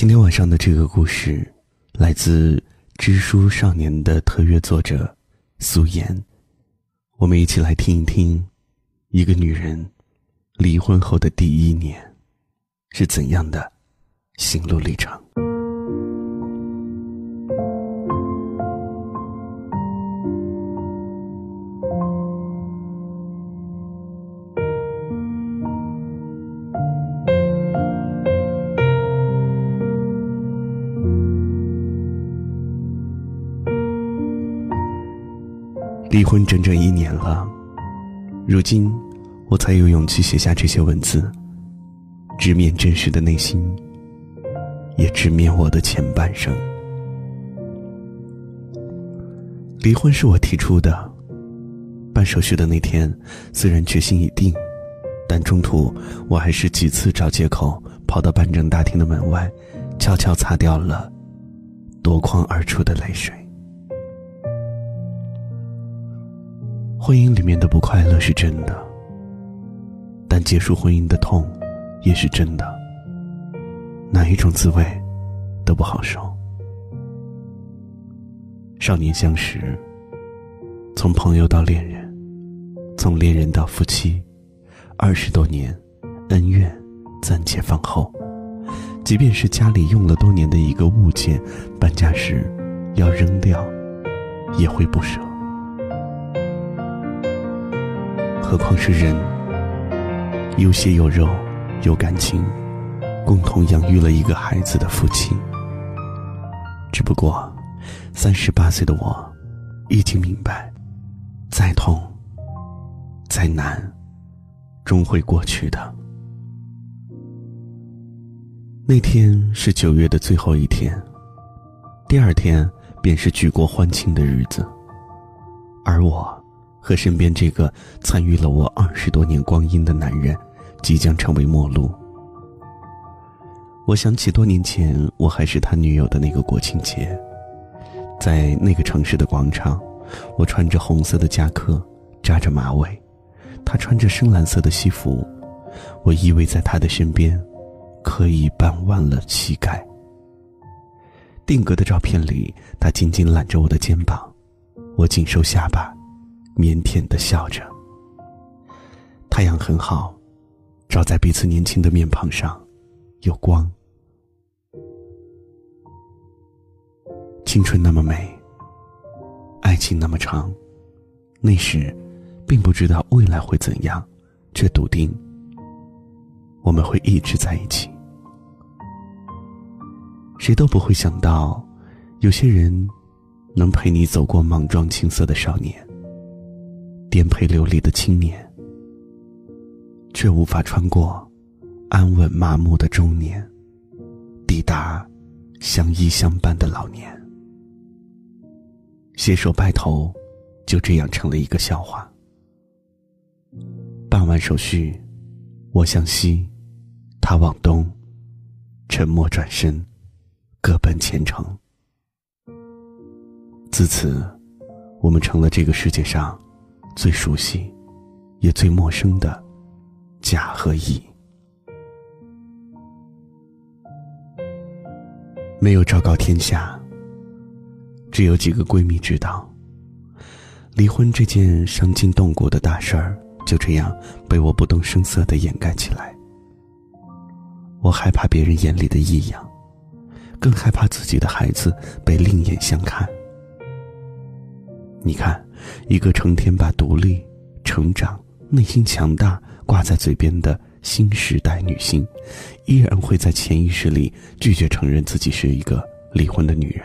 今天晚上的这个故事，来自《知书少年》的特约作者苏妍。我们一起来听一听，一个女人离婚后的第一年是怎样的心路历程。婚整整一年了，如今我才有勇气写下这些文字，直面真实的内心，也直面我的前半生。离婚是我提出的，办手续的那天，虽然决心已定，但中途我还是几次找借口跑到办证大厅的门外，悄悄擦掉了夺眶而出的泪水。婚姻里面的不快乐是真的，但结束婚姻的痛也是真的。哪一种滋味都不好受。少年相识，从朋友到恋人，从恋人到夫妻，二十多年，恩怨暂且放后。即便是家里用了多年的一个物件，搬家时要扔掉，也会不舍。何况是人，有血有肉，有感情，共同养育了一个孩子的夫妻。只不过，三十八岁的我，已经明白，再痛，再难，终会过去的。那天是九月的最后一天，第二天便是举国欢庆的日子，而我。和身边这个参与了我二十多年光阴的男人，即将成为陌路。我想起多年前我还是他女友的那个国庆节，在那个城市的广场，我穿着红色的夹克，扎着马尾，他穿着深蓝色的西服，我依偎在他的身边，刻意半弯了膝盖。定格的照片里，他紧紧揽着我的肩膀，我紧收下巴。腼腆的笑着。太阳很好，照在彼此年轻的面庞上，有光。青春那么美，爱情那么长，那时，并不知道未来会怎样，却笃定我们会一直在一起。谁都不会想到，有些人能陪你走过莽撞青涩的少年。颠沛流离的青年，却无法穿过安稳麻木的中年，抵达相依相伴的老年。携手白头，就这样成了一个笑话。办完手续，我向西，他往东，沉默转身，各奔前程。自此，我们成了这个世界上。最熟悉，也最陌生的甲和乙，没有昭告天下。只有几个闺蜜知道。离婚这件伤筋动骨的大事儿，就这样被我不动声色的掩盖起来。我害怕别人眼里的异样，更害怕自己的孩子被另眼相看。你看。一个成天把独立、成长、内心强大挂在嘴边的新时代女性，依然会在潜意识里拒绝承认自己是一个离婚的女人，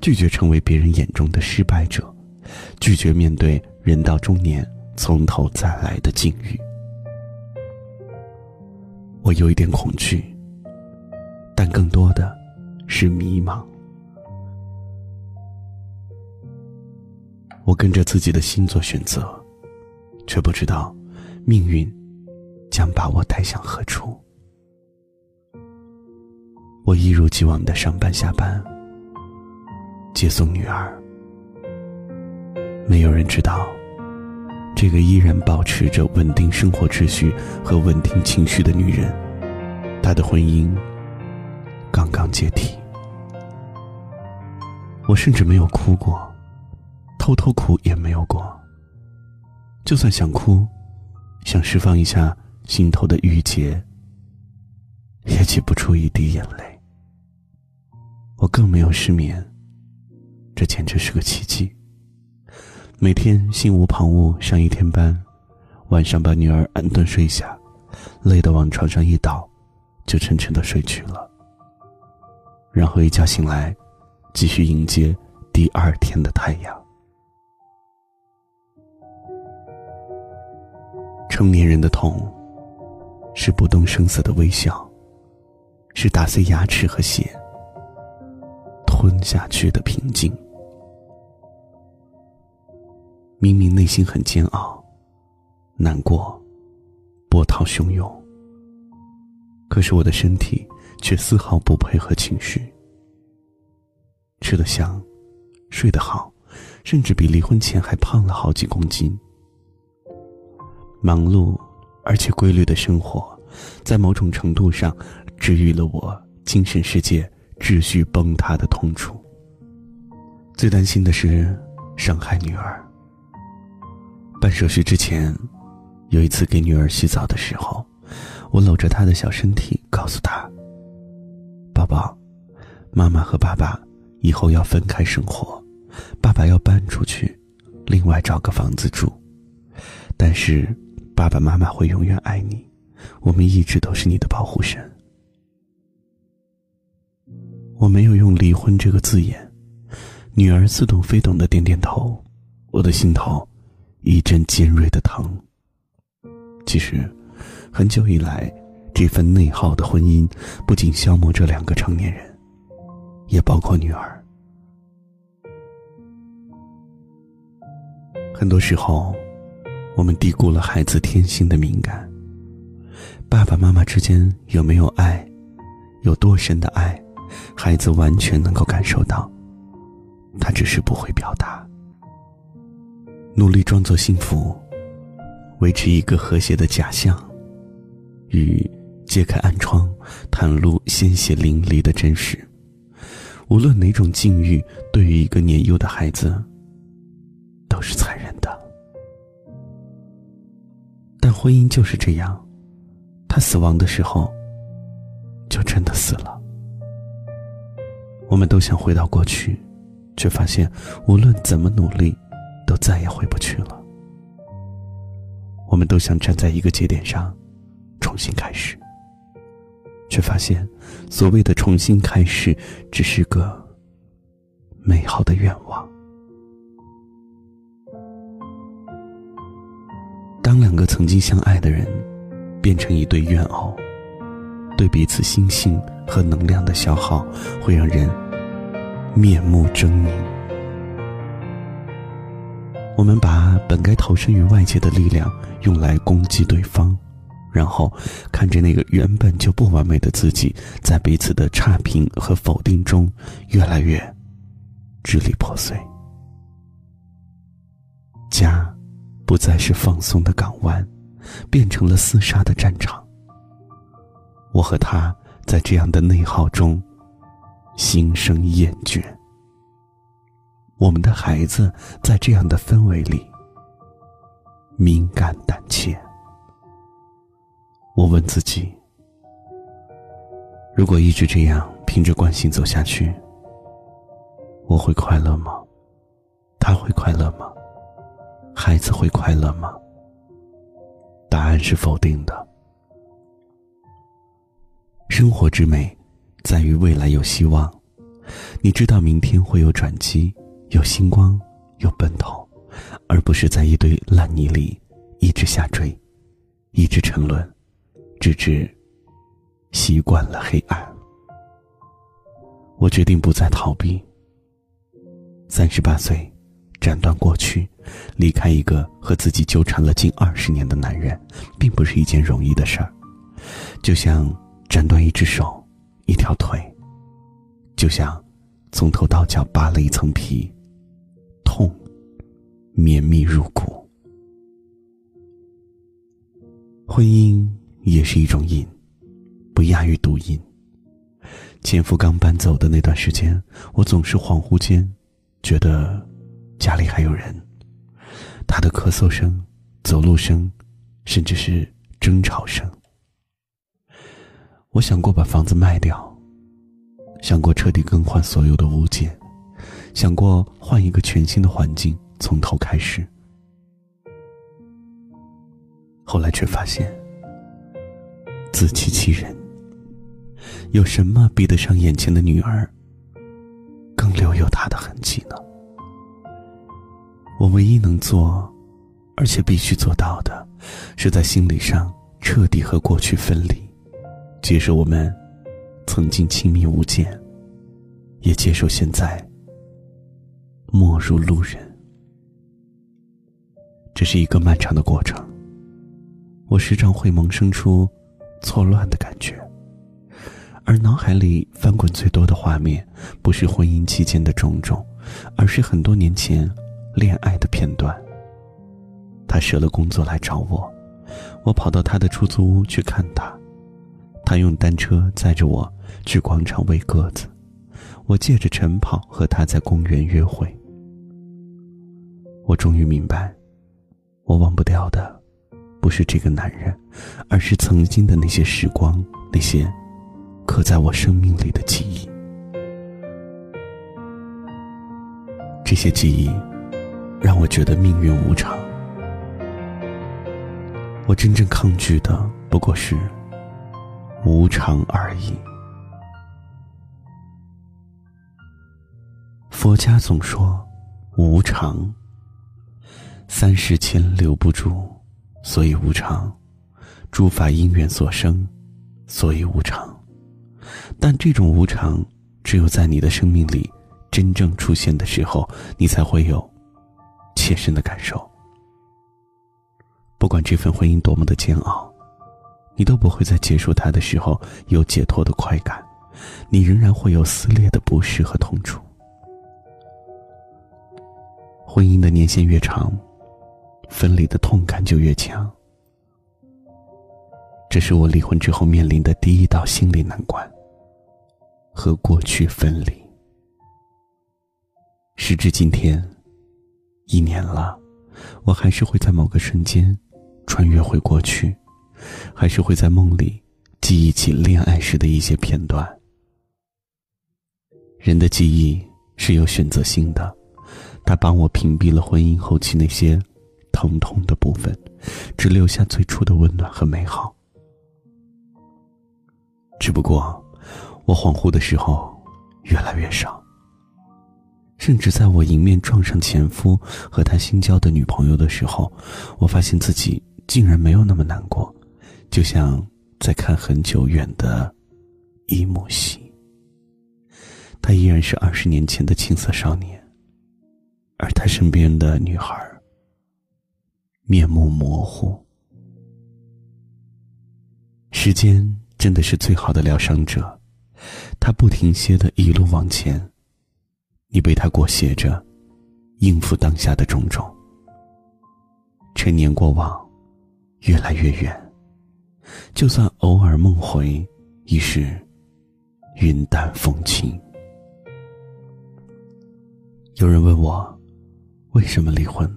拒绝成为别人眼中的失败者，拒绝面对人到中年从头再来的境遇。我有一点恐惧，但更多的是迷茫。我跟着自己的心做选择，却不知道命运将把我带向何处。我一如既往的上班下班，接送女儿。没有人知道，这个依然保持着稳定生活秩序和稳定情绪的女人，她的婚姻刚刚解体。我甚至没有哭过，偷偷哭也没有过。就算想哭，想释放一下心头的郁结，也挤不出一滴眼泪。我更没有失眠，这简直是个奇迹。每天心无旁骛上一天班，晚上把女儿安顿睡下，累得往床上一倒，就沉沉的睡去了。然后一觉醒来，继续迎接第二天的太阳。成年人的痛，是不动声色的微笑，是打碎牙齿和血，吞下去的平静。明明内心很煎熬、难过、波涛汹涌，可是我的身体却丝毫不配合情绪，吃得香，睡得好，甚至比离婚前还胖了好几公斤。忙碌而且规律的生活，在某种程度上治愈了我精神世界秩序崩塌的痛楚。最担心的是伤害女儿。办手续之前，有一次给女儿洗澡的时候，我搂着她的小身体，告诉她：“宝宝，妈妈和爸爸以后要分开生活，爸爸要搬出去，另外找个房子住，但是。”爸爸妈妈会永远爱你，我们一直都是你的保护神。我没有用离婚这个字眼，女儿似懂非懂的点点头，我的心头一阵尖锐的疼。其实，很久以来，这份内耗的婚姻不仅消磨着两个成年人，也包括女儿。很多时候。我们低估了孩子天性的敏感。爸爸妈妈之间有没有爱，有多深的爱，孩子完全能够感受到，他只是不会表达。努力装作幸福，维持一个和谐的假象，与揭开暗疮，袒露鲜血淋漓的真实。无论哪种境遇，对于一个年幼的孩子，都是残忍婚姻就是这样，他死亡的时候，就真的死了。我们都想回到过去，却发现无论怎么努力，都再也回不去了。我们都想站在一个节点上，重新开始，却发现所谓的重新开始，只是个美好的愿望。两个曾经相爱的人变成一对怨偶，对彼此心性和能量的消耗会让人面目狰狞。我们把本该投身于外界的力量用来攻击对方，然后看着那个原本就不完美的自己，在彼此的差评和否定中越来越支离破碎。家。不再是放松的港湾，变成了厮杀的战场。我和他在这样的内耗中心生厌倦。我们的孩子在这样的氛围里敏感胆怯。我问自己：如果一直这样凭着惯性走下去，我会快乐吗？他会快乐吗？孩子会快乐吗？答案是否定的。生活之美，在于未来有希望。你知道明天会有转机，有星光，有奔头，而不是在一堆烂泥里一直下坠，一直沉沦，直至习惯了黑暗。我决定不再逃避。三十八岁。斩断过去，离开一个和自己纠缠了近二十年的男人，并不是一件容易的事儿。就像斩断一只手、一条腿，就像从头到脚扒了一层皮，痛绵密入骨。婚姻也是一种瘾，不亚于毒瘾。前夫刚搬走的那段时间，我总是恍惚间，觉得家里还有人。他的咳嗽声、走路声，甚至是争吵声。我想过把房子卖掉，想过彻底更换所有的物件，想过换一个全新的环境，从头开始。后来却发现，自欺欺人。有什么比得上眼前的女儿更留有她的痕迹呢？我唯一能做，而且必须做到的，是在心理上彻底和过去分离，接受我们曾经亲密无间，也接受现在陌如路人。这是一个漫长的过程，我时常会萌生出错乱的感觉。而脑海里翻滚最多的画面，不是婚姻期间的种种，而是很多年前恋爱的片段。他舍了工作来找我，我跑到他的出租屋去看他。他用单车载着我去广场喂鸽子，我借着晨跑和他在公园约会。我终于明白，我忘不掉的，不是这个男人，而是曾经的那些时光，那些。刻在我生命里的记忆，这些记忆让我觉得命运无常。我真正抗拒的不过是无常而已。佛家总说无常，三世间留不住，所以无常；诸法因缘所生，所以无常。但这种无常，只有在你的生命里真正出现的时候，你才会有切身的感受。不管这份婚姻多么的煎熬，你都不会在结束它的时候有解脱的快感，你仍然会有撕裂的不适和痛楚。婚姻的年限越长，分离的痛感就越强。这是我离婚之后面临的第一道心理难关。和过去分离。时至今天，一年了，我还是会在某个瞬间穿越回过去，还是会在梦里记忆起恋爱时的一些片段。人的记忆是有选择性的，它帮我屏蔽了婚姻后期那些疼痛的部分，只留下最初的温暖和美好。只不过。我恍惚的时候越来越少，甚至在我迎面撞上前夫和他新交的女朋友的时候，我发现自己竟然没有那么难过，就像在看很久远的一幕戏。他依然是二十年前的青涩少年，而他身边的女孩面目模糊。时间真的是最好的疗伤者。他不停歇的一路往前，你被他裹挟着，应付当下的种种。陈年过往，越来越远，就算偶尔梦回，已是云淡风轻。有人问我，为什么离婚？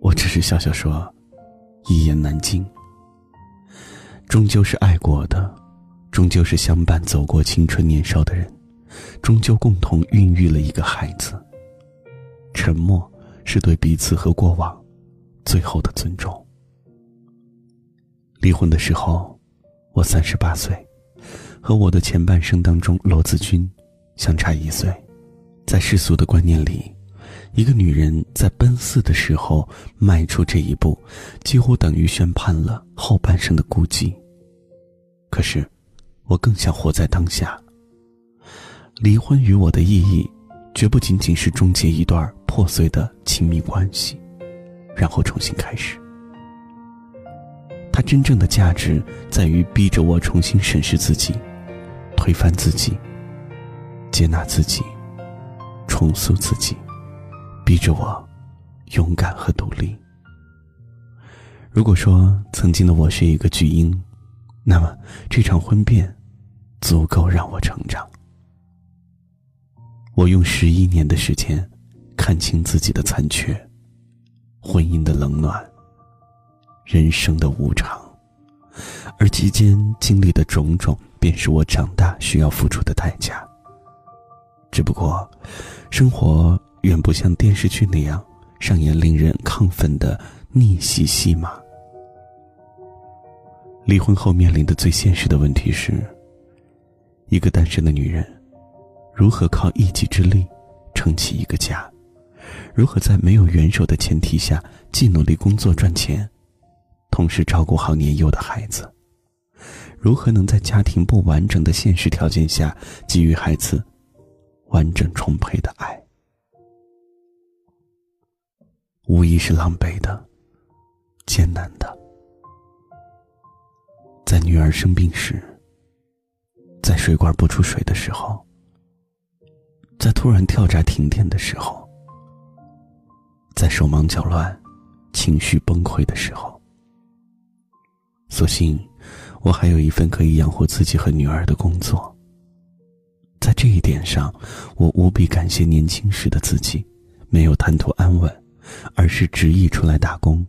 我只是笑笑说，一言难尽。终究是爱过的。终究是相伴走过青春年少的人，终究共同孕育了一个孩子。沉默是对彼此和过往最后的尊重。离婚的时候，我三十八岁，和我的前半生当中罗子君相差一岁。在世俗的观念里，一个女人在奔四的时候迈出这一步，几乎等于宣判了后半生的孤寂。可是。我更想活在当下。离婚与我的意义，绝不仅仅是终结一段破碎的亲密关系，然后重新开始。它真正的价值在于逼着我重新审视自己，推翻自己，接纳自己，重塑自己，逼着我勇敢和独立。如果说曾经的我是一个巨婴，那么这场婚变。足够让我成长。我用十一年的时间，看清自己的残缺，婚姻的冷暖，人生的无常，而其间经历的种种，便是我长大需要付出的代价。只不过，生活远不像电视剧那样上演令人亢奋的逆袭戏码。离婚后面临的最现实的问题是：一个单身的女人，如何靠一己之力撑起一个家？如何在没有援手的前提下，既努力工作赚钱，同时照顾好年幼的孩子？如何能在家庭不完整的现实条件下，给予孩子完整充沛的爱？无疑是狼狈的，艰难的。在女儿生病时，在水管不出水的时候，在突然跳闸停电的时候，在手忙脚乱、情绪崩溃的时候，所幸我还有一份可以养活自己和女儿的工作。在这一点上，我无比感谢年轻时的自己，没有贪图安稳，而是执意出来打工。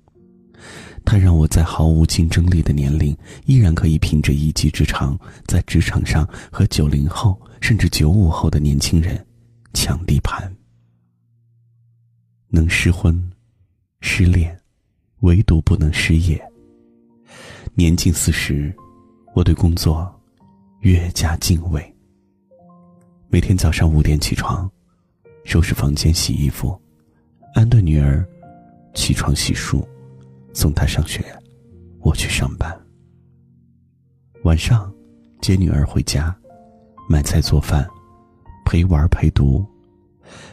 他让我在毫无竞争力的年龄，依然可以凭着一技之长，在职场上和九零后甚至九五后的年轻人抢地盘。能失婚、失恋，唯独不能失业。年近四十，我对工作越加敬畏。每天早上五点起床，收拾房间、洗衣服，安顿女儿起床洗漱。送她上学，我去上班。晚上接女儿回家，买菜做饭，陪玩陪读，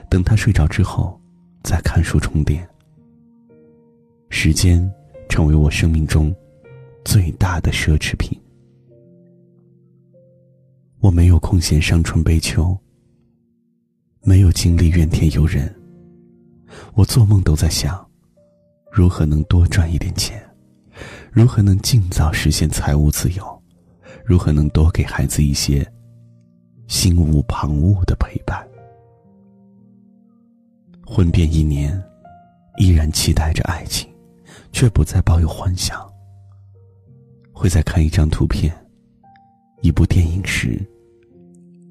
等他睡着之后，再看书充电。时间成为我生命中最大的奢侈品。我没有空闲伤春悲秋，没有精力怨天尤人，我做梦都在想。如何能多赚一点钱？如何能尽早实现财务自由？如何能多给孩子一些心无旁骛的陪伴？婚变一年，依然期待着爱情，却不再抱有幻想。会在看一张图片、一部电影时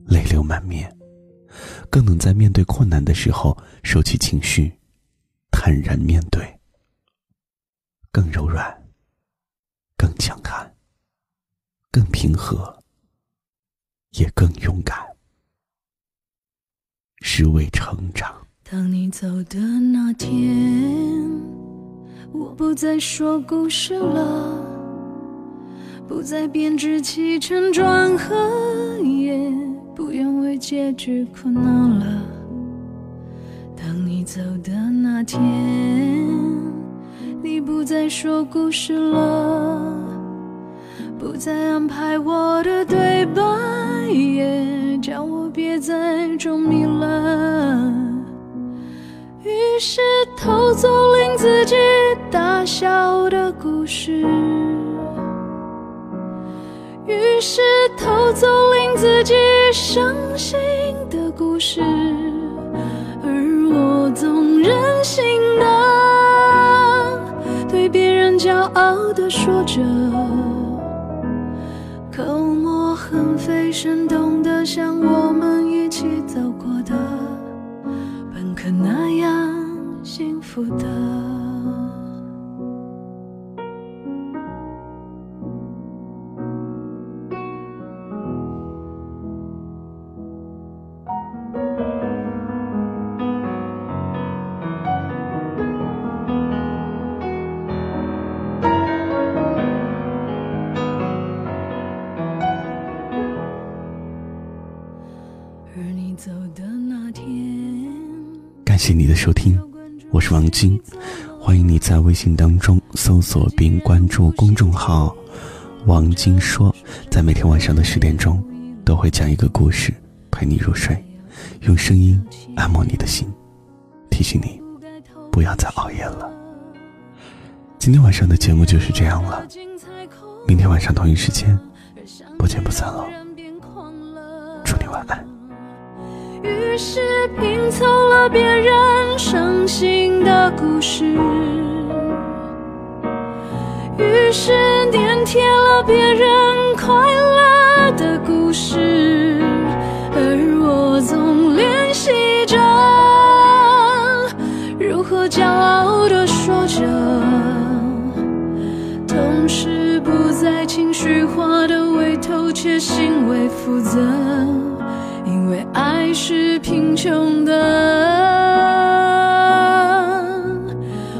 泪流满面，更能在面对困难的时候收起情绪，坦然面对。更柔软，更强悍，更平和，也更勇敢，是为成长。当你走的那天，我不再说故事了，不再编织起承转合，也不愿为结局苦恼了。当你走的那天。你不再说故事了，不再安排我的对白，也叫我别再装迷了。于是偷走令自己大笑的故事，于是偷走令自己伤心的故事，而我总任性的对别人。骄傲地说着，沫横飞，身动的像我们一起走过的，本可那样幸福的。感谢你的收听，我是王晶，欢迎你在微信当中搜索并关注公众号“王晶说”，在每天晚上的十点钟，都会讲一个故事陪你入睡，用声音按摩你的心，提醒你不要再熬夜了。今天晚上的节目就是这样了，明天晚上同一时间不见不散喽，于是拼凑了别人伤心的故事，于是粘贴了别人快乐的故事，而我总练习着如何骄傲地说着，同时不再情绪化的为偷窃行为负责。是贫穷的，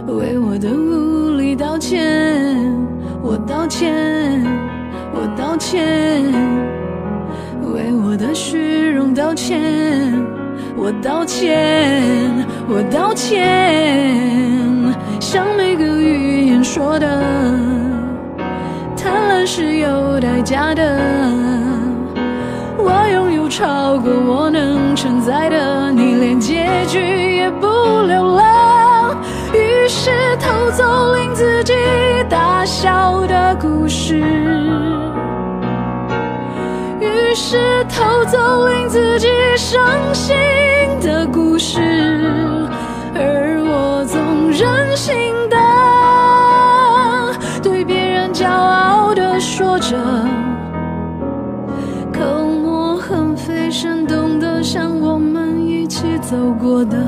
为我的无力道歉，我道歉，我道歉，为我的虚荣道歉，我道歉，我道歉，像每个语言说的，贪婪是有代价的。我拥有超过我能在的，你连结局也不留了。于是偷走令自己大笑的故事，于是偷走令自己伤心的故事，走过的